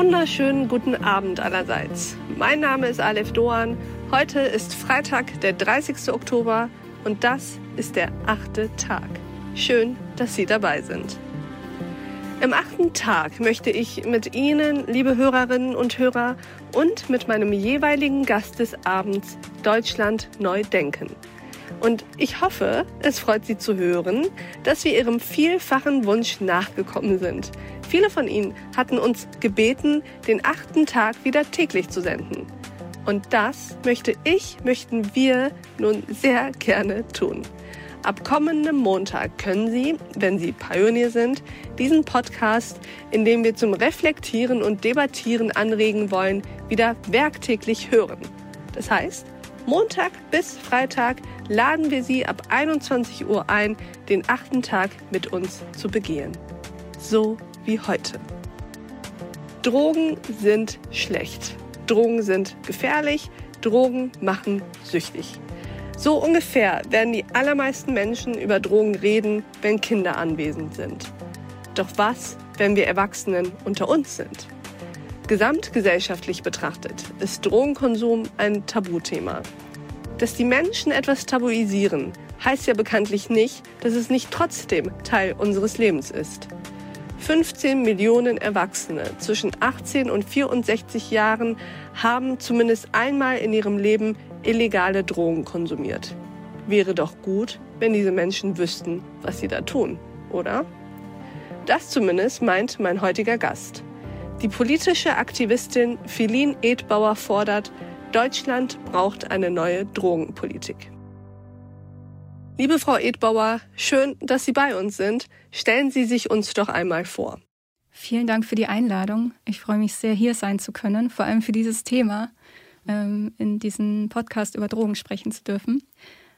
wunderschönen guten Abend allerseits. Mein Name ist Aleph Doan. Heute ist Freitag, der 30. Oktober und das ist der achte Tag. Schön, dass Sie dabei sind. Im achten Tag möchte ich mit Ihnen, liebe Hörerinnen und Hörer, und mit meinem jeweiligen Gast des Abends Deutschland neu denken. Und ich hoffe, es freut Sie zu hören, dass wir Ihrem vielfachen Wunsch nachgekommen sind. Viele von Ihnen hatten uns gebeten, den achten Tag wieder täglich zu senden. Und das möchte ich, möchten wir nun sehr gerne tun. Ab kommendem Montag können Sie, wenn Sie Pionier sind, diesen Podcast, in dem wir zum Reflektieren und Debattieren anregen wollen, wieder werktäglich hören. Das heißt, Montag bis Freitag laden wir Sie ab 21 Uhr ein, den achten Tag mit uns zu begehen. So wie heute. Drogen sind schlecht. Drogen sind gefährlich. Drogen machen süchtig. So ungefähr werden die allermeisten Menschen über Drogen reden, wenn Kinder anwesend sind. Doch was, wenn wir Erwachsenen unter uns sind? Gesamtgesellschaftlich betrachtet ist Drogenkonsum ein Tabuthema. Dass die Menschen etwas tabuisieren, heißt ja bekanntlich nicht, dass es nicht trotzdem Teil unseres Lebens ist. 15 Millionen Erwachsene zwischen 18 und 64 Jahren haben zumindest einmal in ihrem Leben illegale Drogen konsumiert. Wäre doch gut, wenn diese Menschen wüssten, was sie da tun, oder? Das zumindest meint mein heutiger Gast. Die politische Aktivistin Philin Edbauer fordert, Deutschland braucht eine neue Drogenpolitik. Liebe Frau Edbauer, schön, dass Sie bei uns sind. Stellen Sie sich uns doch einmal vor. Vielen Dank für die Einladung. Ich freue mich sehr, hier sein zu können, vor allem für dieses Thema, ähm, in diesem Podcast über Drogen sprechen zu dürfen.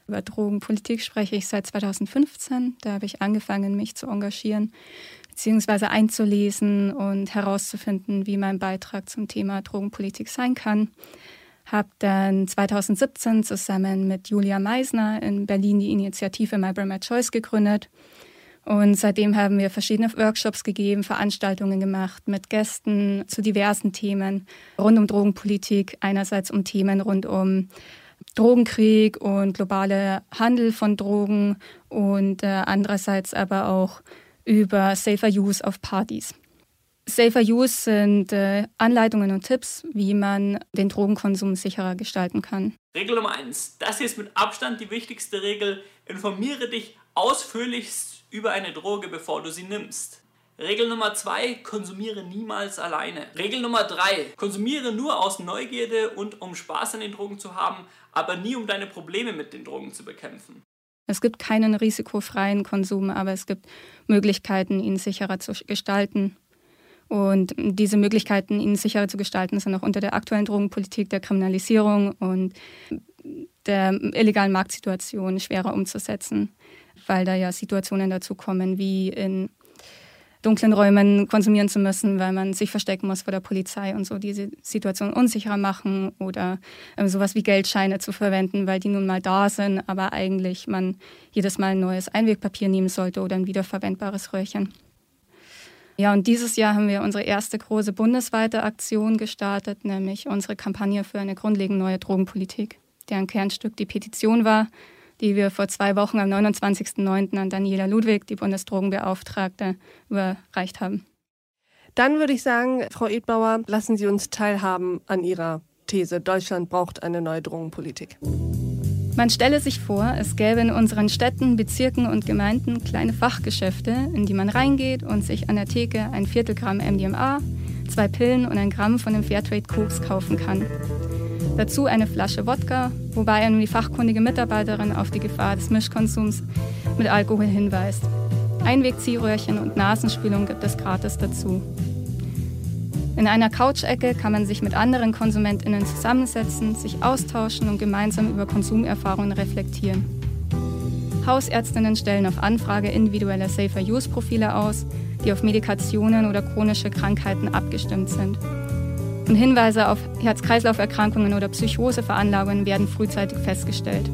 Über Drogenpolitik spreche ich seit 2015. Da habe ich angefangen, mich zu engagieren beziehungsweise einzulesen und herauszufinden, wie mein Beitrag zum Thema Drogenpolitik sein kann. Habe dann 2017 zusammen mit Julia Meisner in Berlin die Initiative My Brand My Choice gegründet. Und seitdem haben wir verschiedene Workshops gegeben, Veranstaltungen gemacht mit Gästen zu diversen Themen rund um Drogenpolitik. Einerseits um Themen rund um Drogenkrieg und globale Handel von Drogen und äh, andererseits aber auch über Safer Use auf Partys. Safer Use sind äh, Anleitungen und Tipps, wie man den Drogenkonsum sicherer gestalten kann. Regel Nummer eins: Das hier ist mit Abstand die wichtigste Regel. Informiere dich ausführlichst über eine Droge, bevor du sie nimmst. Regel Nummer zwei: Konsumiere niemals alleine. Regel Nummer drei: Konsumiere nur aus Neugierde und um Spaß an den Drogen zu haben, aber nie um deine Probleme mit den Drogen zu bekämpfen. Es gibt keinen risikofreien Konsum, aber es gibt Möglichkeiten, ihn sicherer zu gestalten. Und diese Möglichkeiten, ihn sicherer zu gestalten, sind auch unter der aktuellen Drogenpolitik, der Kriminalisierung und der illegalen Marktsituation schwerer umzusetzen, weil da ja Situationen dazu kommen, wie in dunklen Räumen konsumieren zu müssen, weil man sich verstecken muss vor der Polizei und so diese Situation unsicherer machen oder äh, sowas wie Geldscheine zu verwenden, weil die nun mal da sind, aber eigentlich man jedes Mal ein neues Einwegpapier nehmen sollte oder ein wiederverwendbares Röhrchen. Ja, und dieses Jahr haben wir unsere erste große bundesweite Aktion gestartet, nämlich unsere Kampagne für eine grundlegend neue Drogenpolitik, deren Kernstück die Petition war, die wir vor zwei Wochen am 29.09. an Daniela Ludwig, die Bundesdrogenbeauftragte, überreicht haben. Dann würde ich sagen, Frau Edbauer, lassen Sie uns teilhaben an Ihrer These, Deutschland braucht eine neue Drogenpolitik. Man stelle sich vor, es gäbe in unseren Städten, Bezirken und Gemeinden kleine Fachgeschäfte, in die man reingeht und sich an der Theke ein Viertelgramm MDMA, zwei Pillen und ein Gramm von dem Fairtrade-Koks kaufen kann. Dazu eine Flasche Wodka, wobei er nun die fachkundige Mitarbeiterin auf die Gefahr des Mischkonsums mit Alkohol hinweist. Einwegziehröhrchen und Nasenspülung gibt es gratis dazu. In einer Couch-Ecke kann man sich mit anderen KonsumentInnen zusammensetzen, sich austauschen und gemeinsam über Konsumerfahrungen reflektieren. Hausärztinnen stellen auf Anfrage individuelle Safer-Use-Profile aus, die auf Medikationen oder chronische Krankheiten abgestimmt sind. Und Hinweise auf Herz-Kreislauf-Erkrankungen oder Psychoseveranlagungen werden frühzeitig festgestellt.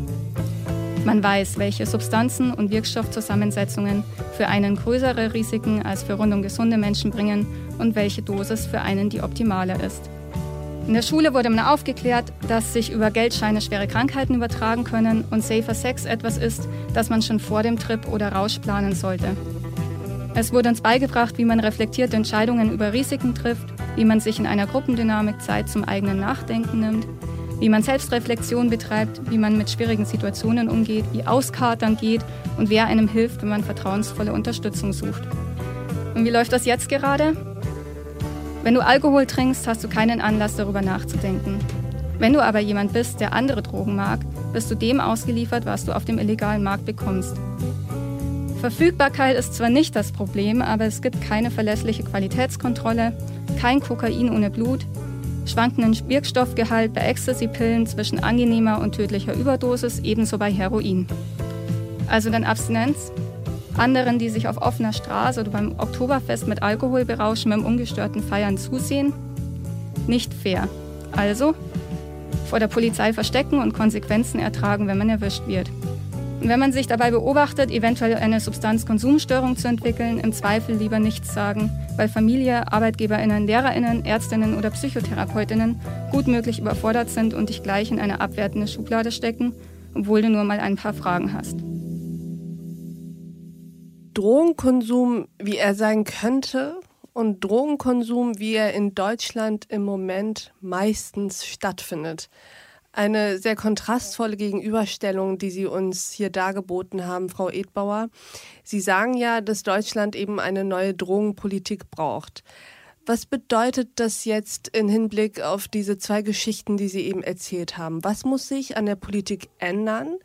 Man weiß, welche Substanzen und Wirkstoffzusammensetzungen für einen größere Risiken als für rundum gesunde Menschen bringen und welche Dosis für einen die optimale ist. In der Schule wurde man aufgeklärt, dass sich über Geldscheine schwere Krankheiten übertragen können und Safer Sex etwas ist, das man schon vor dem Trip oder Rausch planen sollte. Es wurde uns beigebracht, wie man reflektierte Entscheidungen über Risiken trifft, wie man sich in einer Gruppendynamik Zeit zum eigenen Nachdenken nimmt, wie man Selbstreflexion betreibt, wie man mit schwierigen Situationen umgeht, wie Auskatern geht und wer einem hilft, wenn man vertrauensvolle Unterstützung sucht. Und wie läuft das jetzt gerade? Wenn du Alkohol trinkst, hast du keinen Anlass darüber nachzudenken. Wenn du aber jemand bist, der andere Drogen mag, bist du dem ausgeliefert, was du auf dem illegalen Markt bekommst. Verfügbarkeit ist zwar nicht das Problem, aber es gibt keine verlässliche Qualitätskontrolle, kein Kokain ohne Blut, schwankenden Wirkstoffgehalt bei Ecstasy-Pillen zwischen angenehmer und tödlicher Überdosis, ebenso bei Heroin. Also dann Abstinenz, anderen, die sich auf offener Straße oder beim Oktoberfest mit Alkohol berauschen, beim ungestörten Feiern zusehen? Nicht fair. Also vor der Polizei verstecken und Konsequenzen ertragen, wenn man erwischt wird. Wenn man sich dabei beobachtet, eventuell eine Substanzkonsumstörung zu entwickeln, im Zweifel lieber nichts sagen, weil Familie, ArbeitgeberInnen, LehrerInnen, ÄrztInnen oder PsychotherapeutInnen gut möglich überfordert sind und dich gleich in eine abwertende Schublade stecken, obwohl du nur mal ein paar Fragen hast. Drogenkonsum, wie er sein könnte, und Drogenkonsum, wie er in Deutschland im Moment meistens stattfindet. Eine sehr kontrastvolle Gegenüberstellung, die Sie uns hier dargeboten haben, Frau Edbauer. Sie sagen ja, dass Deutschland eben eine neue Drogenpolitik braucht. Was bedeutet das jetzt im Hinblick auf diese zwei Geschichten, die Sie eben erzählt haben? Was muss sich an der Politik ändern,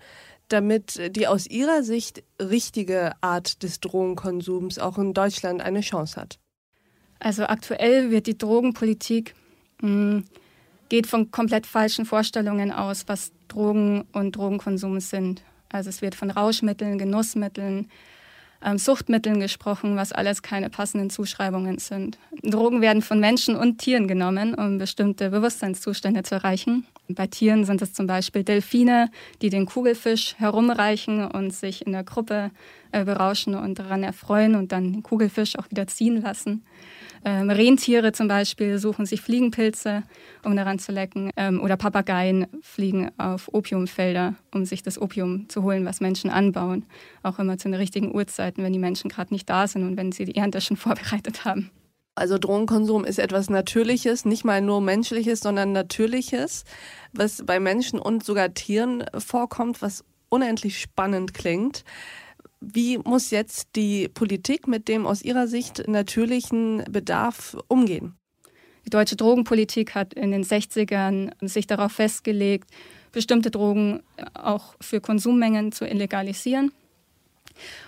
damit die aus Ihrer Sicht richtige Art des Drogenkonsums auch in Deutschland eine Chance hat? Also aktuell wird die Drogenpolitik mh, hm, geht von komplett falschen Vorstellungen aus, was Drogen und Drogenkonsum sind. Also es wird von Rauschmitteln, Genussmitteln, ähm, Suchtmitteln gesprochen, was alles keine passenden Zuschreibungen sind. Drogen werden von Menschen und Tieren genommen, um bestimmte Bewusstseinszustände zu erreichen. Bei Tieren sind es zum Beispiel Delfine, die den Kugelfisch herumreichen und sich in der Gruppe äh, berauschen und daran erfreuen und dann den Kugelfisch auch wieder ziehen lassen. Ähm, Rentiere zum Beispiel suchen sich Fliegenpilze, um daran zu lecken. Ähm, oder Papageien fliegen auf Opiumfelder, um sich das Opium zu holen, was Menschen anbauen. Auch immer zu den richtigen Uhrzeiten, wenn die Menschen gerade nicht da sind und wenn sie die Ernte schon vorbereitet haben. Also Drogenkonsum ist etwas Natürliches, nicht mal nur Menschliches, sondern Natürliches, was bei Menschen und sogar Tieren vorkommt, was unendlich spannend klingt. Wie muss jetzt die Politik mit dem aus Ihrer Sicht natürlichen Bedarf umgehen? Die deutsche Drogenpolitik hat in den 60ern sich darauf festgelegt, bestimmte Drogen auch für Konsummengen zu illegalisieren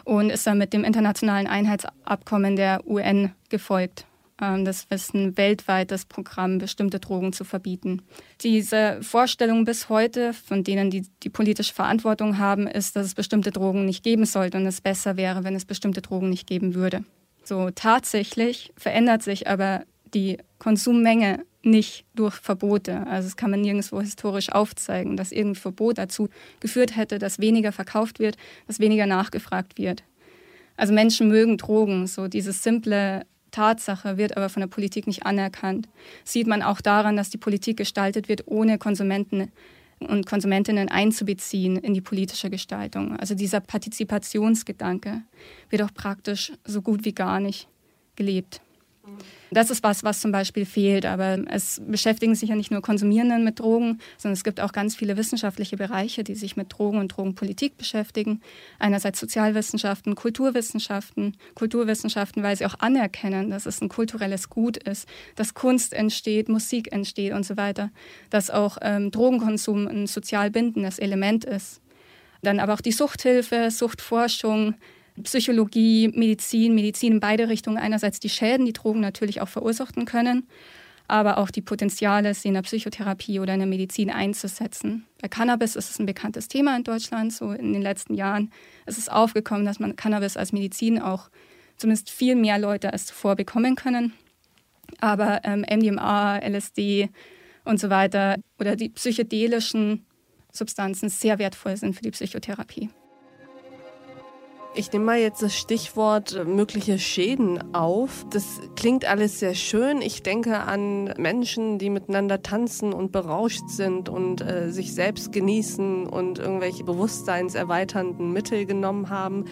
und ist dann mit dem internationalen Einheitsabkommen der UN gefolgt. Ähm, das ist ein weltweites Programm, bestimmte Drogen zu verbieten. Diese Vorstellung bis heute, von denen die die politische Verantwortung haben, ist, dass es bestimmte Drogen nicht geben sollte und es besser wäre, wenn es bestimmte Drogen nicht geben würde. So tatsächlich verändert sich aber die Konsummenge nicht durch Verbote. Also das kann man nirgendwo historisch aufzeigen, dass irgendein Verbot dazu geführt hätte, dass weniger verkauft wird, dass weniger nachgefragt wird. Also Menschen mögen Drogen, so dieses simple Tatsache wird aber von der Politik nicht anerkannt. Sieht man auch daran, dass die Politik gestaltet wird, ohne Konsumenten und Konsumentinnen einzubeziehen in die politische Gestaltung. Also dieser Partizipationsgedanke wird auch praktisch so gut wie gar nicht gelebt. Das ist was, was zum Beispiel fehlt. Aber es beschäftigen sich ja nicht nur Konsumierenden mit Drogen, sondern es gibt auch ganz viele wissenschaftliche Bereiche, die sich mit Drogen und Drogenpolitik beschäftigen. Einerseits Sozialwissenschaften, Kulturwissenschaften, Kulturwissenschaften, weil sie auch anerkennen, dass es ein kulturelles Gut ist, dass Kunst entsteht, Musik entsteht und so weiter, dass auch ähm, Drogenkonsum ein sozial bindendes Element ist. Dann aber auch die Suchthilfe, Suchtforschung, Psychologie, Medizin, Medizin in beide Richtungen. Einerseits die Schäden, die Drogen natürlich auch verursachen können, aber auch die Potenziale, sie in der Psychotherapie oder in der Medizin einzusetzen. Bei Cannabis ist es ein bekanntes Thema in Deutschland. So in den letzten Jahren ist es aufgekommen, dass man Cannabis als Medizin auch zumindest viel mehr Leute als zuvor bekommen können. Aber ähm, MDMA, LSD und so weiter oder die psychedelischen Substanzen sehr wertvoll sind für die Psychotherapie. Ich nehme mal jetzt das Stichwort äh, mögliche Schäden auf. Das klingt alles sehr schön. Ich denke an Menschen, die miteinander tanzen und berauscht sind und äh, sich selbst genießen und irgendwelche bewusstseinserweiternden Mittel genommen haben.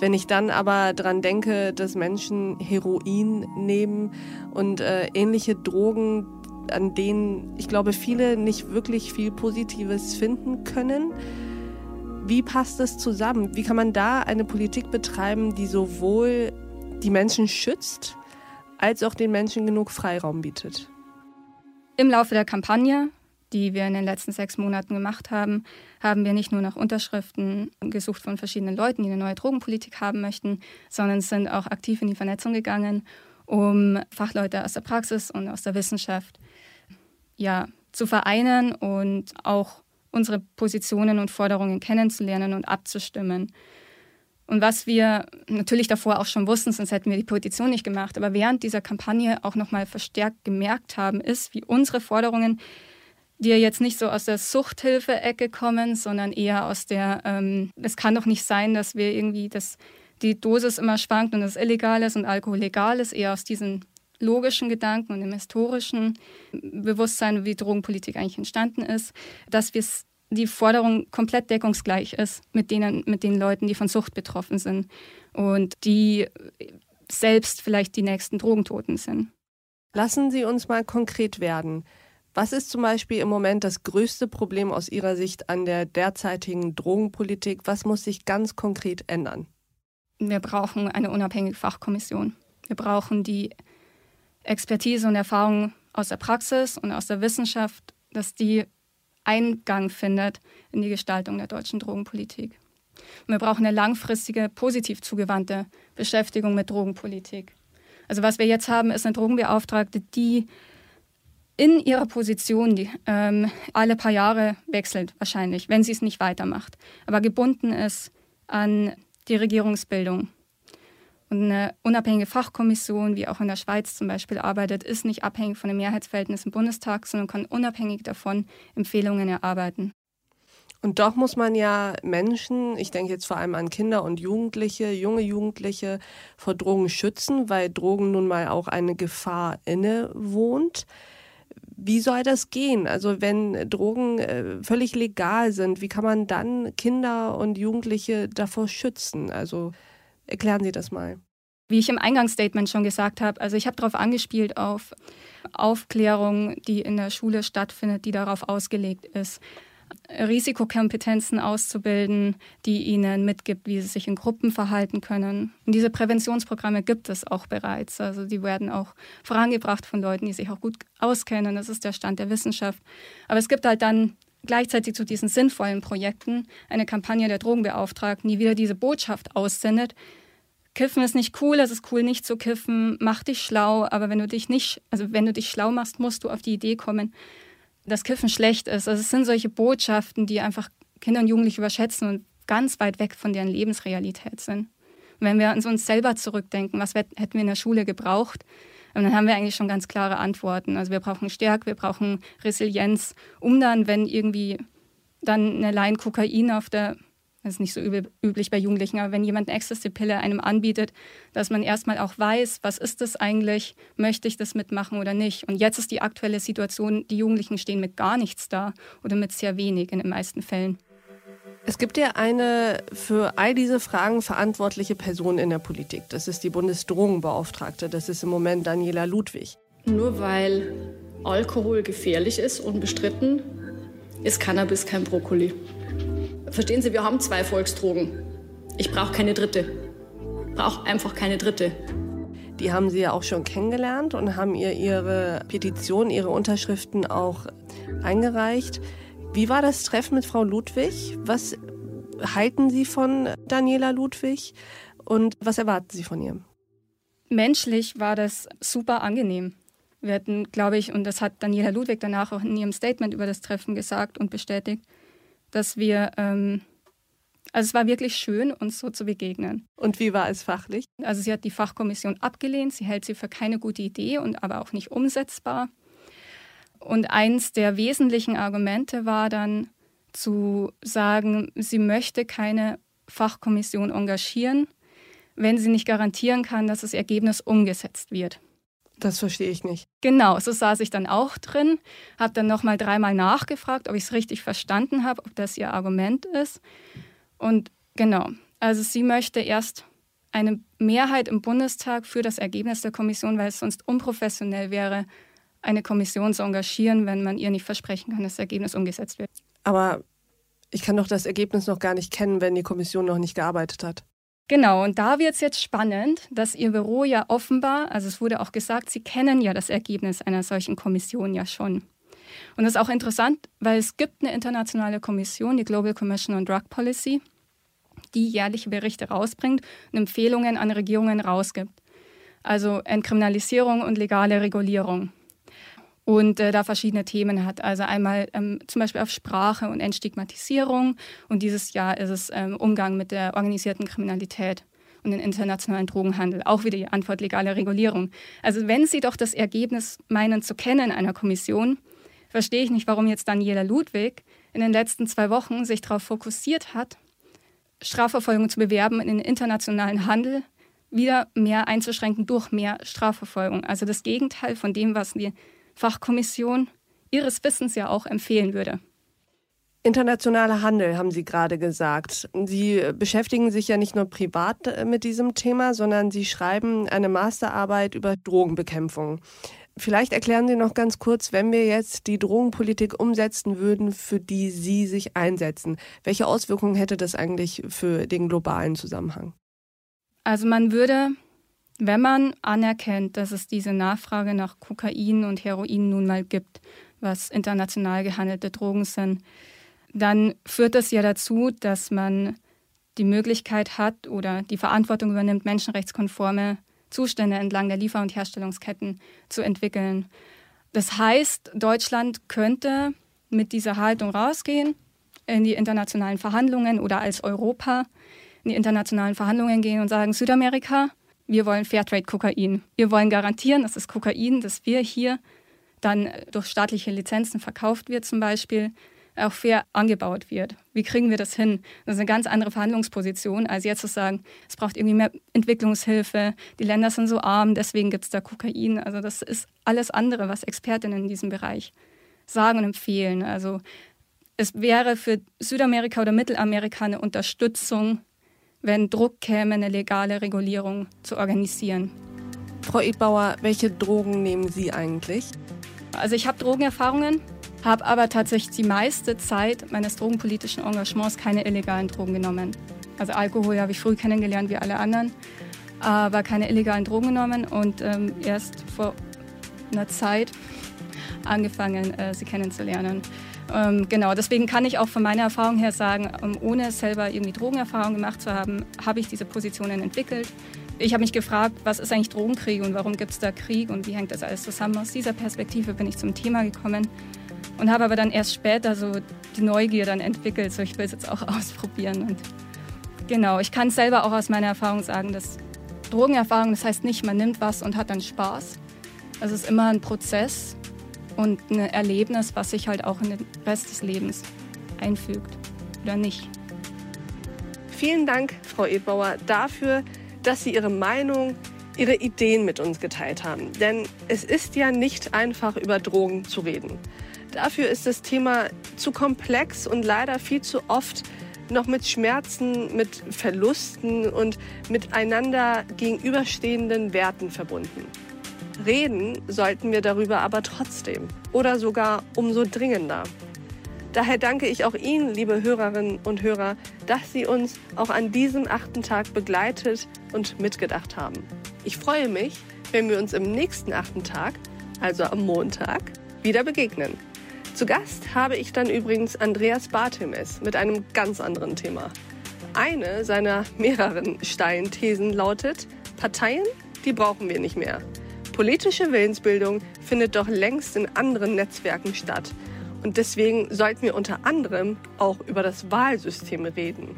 Wenn ich dann aber daran denke, dass Menschen Heroin nehmen und äh, ähnliche Drogen, an denen ich glaube viele nicht wirklich viel Positives finden können, wie passt das zusammen? Wie kann man da eine Politik betreiben, die sowohl die Menschen schützt, als auch den Menschen genug Freiraum bietet? Im Laufe der Kampagne, die wir in den letzten sechs Monaten gemacht haben, haben wir nicht nur nach Unterschriften gesucht von verschiedenen Leuten, die eine neue Drogenpolitik haben möchten, sondern sind auch aktiv in die Vernetzung gegangen, um Fachleute aus der Praxis und aus der Wissenschaft ja, zu vereinen und auch unsere Positionen und Forderungen kennenzulernen und abzustimmen. Und was wir natürlich davor auch schon wussten, sonst hätten wir die Petition nicht gemacht, aber während dieser Kampagne auch nochmal verstärkt gemerkt haben, ist, wie unsere Forderungen, die ja jetzt nicht so aus der Suchthilfe-Ecke kommen, sondern eher aus der, ähm, es kann doch nicht sein, dass wir irgendwie, dass die Dosis immer schwankt und das illegal ist und Alkohol legal ist, eher aus diesen logischen Gedanken und dem historischen Bewusstsein, wie Drogenpolitik eigentlich entstanden ist, dass wir die Forderung komplett deckungsgleich ist mit, denen, mit den Leuten, die von Sucht betroffen sind und die selbst vielleicht die nächsten Drogentoten sind. Lassen Sie uns mal konkret werden. Was ist zum Beispiel im Moment das größte Problem aus Ihrer Sicht an der derzeitigen Drogenpolitik? Was muss sich ganz konkret ändern? Wir brauchen eine unabhängige Fachkommission. Wir brauchen die Expertise und Erfahrung aus der Praxis und aus der Wissenschaft, dass die Eingang findet in die Gestaltung der deutschen Drogenpolitik. Und wir brauchen eine langfristige, positiv zugewandte Beschäftigung mit Drogenpolitik. Also was wir jetzt haben, ist eine Drogenbeauftragte, die in ihrer Position die, ähm, alle paar Jahre wechselt, wahrscheinlich, wenn sie es nicht weitermacht, aber gebunden ist an die Regierungsbildung und eine unabhängige Fachkommission, wie auch in der Schweiz zum Beispiel arbeitet, ist nicht abhängig von dem Mehrheitsverhältnis im Bundestag, sondern kann unabhängig davon Empfehlungen erarbeiten. Und doch muss man ja Menschen, ich denke jetzt vor allem an Kinder und Jugendliche, junge Jugendliche, vor Drogen schützen, weil Drogen nun mal auch eine Gefahr inne wohnt. Wie soll das gehen? Also wenn Drogen äh, völlig legal sind, wie kann man dann Kinder und Jugendliche davor schützen? Also Erklären Sie das mal. Wie ich im Eingangsstatement schon gesagt habe, also ich habe darauf angespielt auf Aufklärung, die in der Schule stattfindet, die darauf ausgelegt ist. Risikokompetenzen auszubilden, die ihnen mitgibt, wie sie sich in Gruppen verhalten können. Und diese Präventionsprogramme gibt es auch bereits. Also die werden auch vorangebracht von Leuten, die sich auch gut auskennen. Das ist der Stand der Wissenschaft. Aber es gibt halt dann gleichzeitig zu diesen sinnvollen Projekten eine Kampagne der Drogenbeauftragten, die wieder diese Botschaft aussendet. Kiffen ist nicht cool, es ist cool, nicht zu kiffen, mach dich schlau, aber wenn du dich nicht, also wenn du dich schlau machst, musst du auf die Idee kommen, dass Kiffen schlecht ist. Also es sind solche Botschaften, die einfach Kinder und Jugendliche überschätzen und ganz weit weg von deren Lebensrealität sind. Und wenn wir an uns selber zurückdenken, was hätten wir in der Schule gebraucht, dann haben wir eigentlich schon ganz klare Antworten. Also wir brauchen Stärke, wir brauchen Resilienz, um dann, wenn irgendwie dann eine Line Kokain auf der, das ist nicht so üblich bei Jugendlichen, aber wenn jemand eine Ecstasy-Pille einem anbietet, dass man erstmal auch weiß, was ist das eigentlich, möchte ich das mitmachen oder nicht. Und jetzt ist die aktuelle Situation, die Jugendlichen stehen mit gar nichts da oder mit sehr wenig in den meisten Fällen. Es gibt ja eine für all diese Fragen verantwortliche Person in der Politik. Das ist die Bundesdrogenbeauftragte. Das ist im Moment Daniela Ludwig. Nur weil Alkohol gefährlich ist, unbestritten, ist Cannabis kein Brokkoli. Verstehen Sie, wir haben zwei Volksdrogen. Ich brauche keine dritte. Brauche einfach keine dritte. Die haben Sie ja auch schon kennengelernt und haben ihr ihre Petition, ihre Unterschriften auch eingereicht. Wie war das Treffen mit Frau Ludwig? Was halten Sie von Daniela Ludwig und was erwarten Sie von ihr? Menschlich war das super angenehm. Wir hatten, glaube ich, und das hat Daniela Ludwig danach auch in ihrem Statement über das Treffen gesagt und bestätigt, dass wir, ähm, also es war wirklich schön, uns so zu begegnen. Und wie war es fachlich? Also sie hat die Fachkommission abgelehnt, sie hält sie für keine gute Idee und aber auch nicht umsetzbar. Und eins der wesentlichen Argumente war dann, zu sagen, sie möchte keine Fachkommission engagieren, wenn sie nicht garantieren kann, dass das Ergebnis umgesetzt wird. Das verstehe ich nicht. Genau, so saß ich dann auch drin, habe dann nochmal dreimal nachgefragt, ob ich es richtig verstanden habe, ob das ihr Argument ist. Und genau, also sie möchte erst eine Mehrheit im Bundestag für das Ergebnis der Kommission, weil es sonst unprofessionell wäre, eine Kommission zu engagieren, wenn man ihr nicht versprechen kann, dass das Ergebnis umgesetzt wird. Aber ich kann doch das Ergebnis noch gar nicht kennen, wenn die Kommission noch nicht gearbeitet hat. Genau, und da wird es jetzt spannend, dass Ihr Büro ja offenbar, also es wurde auch gesagt, Sie kennen ja das Ergebnis einer solchen Kommission ja schon. Und das ist auch interessant, weil es gibt eine internationale Kommission, die Global Commission on Drug Policy, die jährliche Berichte rausbringt und Empfehlungen an Regierungen rausgibt. Also Entkriminalisierung und legale Regulierung und äh, da verschiedene Themen hat. Also einmal ähm, zum Beispiel auf Sprache und Entstigmatisierung und dieses Jahr ist es ähm, Umgang mit der organisierten Kriminalität und den internationalen Drogenhandel. Auch wieder die Antwort legale Regulierung. Also wenn Sie doch das Ergebnis meinen zu kennen einer Kommission, verstehe ich nicht, warum jetzt Daniela Ludwig in den letzten zwei Wochen sich darauf fokussiert hat, Strafverfolgung zu bewerben in den internationalen Handel wieder mehr einzuschränken durch mehr Strafverfolgung. Also das Gegenteil von dem, was die Fachkommission ihres Wissens ja auch empfehlen würde. Internationaler Handel, haben Sie gerade gesagt. Sie beschäftigen sich ja nicht nur privat äh, mit diesem Thema, sondern Sie schreiben eine Masterarbeit über Drogenbekämpfung. Vielleicht erklären Sie noch ganz kurz, wenn wir jetzt die Drogenpolitik umsetzen würden, für die Sie sich einsetzen. Welche Auswirkungen hätte das eigentlich für den globalen Zusammenhang? Also man würde wenn man anerkennt, dass es diese Nachfrage nach Kokain und Heroin nun mal gibt, was international gehandelte Drogen sind, dann führt das ja dazu, dass man die Möglichkeit hat oder die Verantwortung übernimmt, menschenrechtskonforme Zustände entlang der Liefer- und Herstellungsketten zu entwickeln. Das heißt, Deutschland könnte mit dieser Haltung rausgehen in die internationalen Verhandlungen oder als Europa in die internationalen Verhandlungen gehen und sagen, Südamerika, wir wollen Fairtrade-Kokain. Wir wollen garantieren, dass das Kokain, das wir hier dann durch staatliche Lizenzen verkauft wird zum Beispiel, auch fair angebaut wird. Wie kriegen wir das hin? Das ist eine ganz andere Verhandlungsposition, als jetzt zu sagen, es braucht irgendwie mehr Entwicklungshilfe, die Länder sind so arm, deswegen gibt es da Kokain. Also das ist alles andere, was Expertinnen in diesem Bereich sagen und empfehlen. Also es wäre für Südamerika oder Mittelamerika eine Unterstützung wenn Druck käme, eine legale Regulierung zu organisieren. Frau Edbauer, welche Drogen nehmen Sie eigentlich? Also ich habe Drogenerfahrungen, habe aber tatsächlich die meiste Zeit meines drogenpolitischen Engagements keine illegalen Drogen genommen. Also Alkohol habe ich früh kennengelernt wie alle anderen, aber keine illegalen Drogen genommen und ähm, erst vor einer Zeit angefangen, äh, sie kennenzulernen. Ähm, genau, deswegen kann ich auch von meiner Erfahrung her sagen, ähm, ohne selber irgendwie Drogenerfahrung gemacht zu haben, habe ich diese Positionen entwickelt. Ich habe mich gefragt, was ist eigentlich Drogenkrieg und warum gibt es da Krieg und wie hängt das alles zusammen. Aus dieser Perspektive bin ich zum Thema gekommen und habe aber dann erst später so die Neugier dann entwickelt, so ich will es jetzt auch ausprobieren. Und genau, ich kann selber auch aus meiner Erfahrung sagen, dass Drogenerfahrung, das heißt nicht, man nimmt was und hat dann Spaß. Es ist immer ein Prozess und ein Erlebnis, was sich halt auch in den Rest des Lebens einfügt oder nicht. Vielen Dank, Frau Edbauer, dafür, dass Sie Ihre Meinung, Ihre Ideen mit uns geteilt haben. Denn es ist ja nicht einfach, über Drogen zu reden. Dafür ist das Thema zu komplex und leider viel zu oft noch mit Schmerzen, mit Verlusten und miteinander gegenüberstehenden Werten verbunden. Reden sollten wir darüber aber trotzdem oder sogar umso dringender. Daher danke ich auch Ihnen, liebe Hörerinnen und Hörer, dass Sie uns auch an diesem achten Tag begleitet und mitgedacht haben. Ich freue mich, wenn wir uns im nächsten achten Tag, also am Montag, wieder begegnen. Zu Gast habe ich dann übrigens Andreas Bartemes mit einem ganz anderen Thema. Eine seiner mehreren steilen Thesen lautet, Parteien, die brauchen wir nicht mehr. Politische Willensbildung findet doch längst in anderen Netzwerken statt. Und deswegen sollten wir unter anderem auch über das Wahlsystem reden.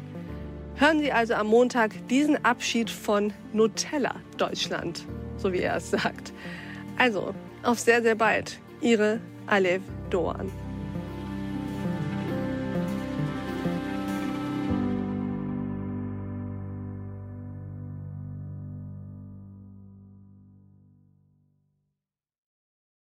Hören Sie also am Montag diesen Abschied von Nutella Deutschland, so wie er es sagt. Also, auf sehr, sehr bald. Ihre Alev Doan.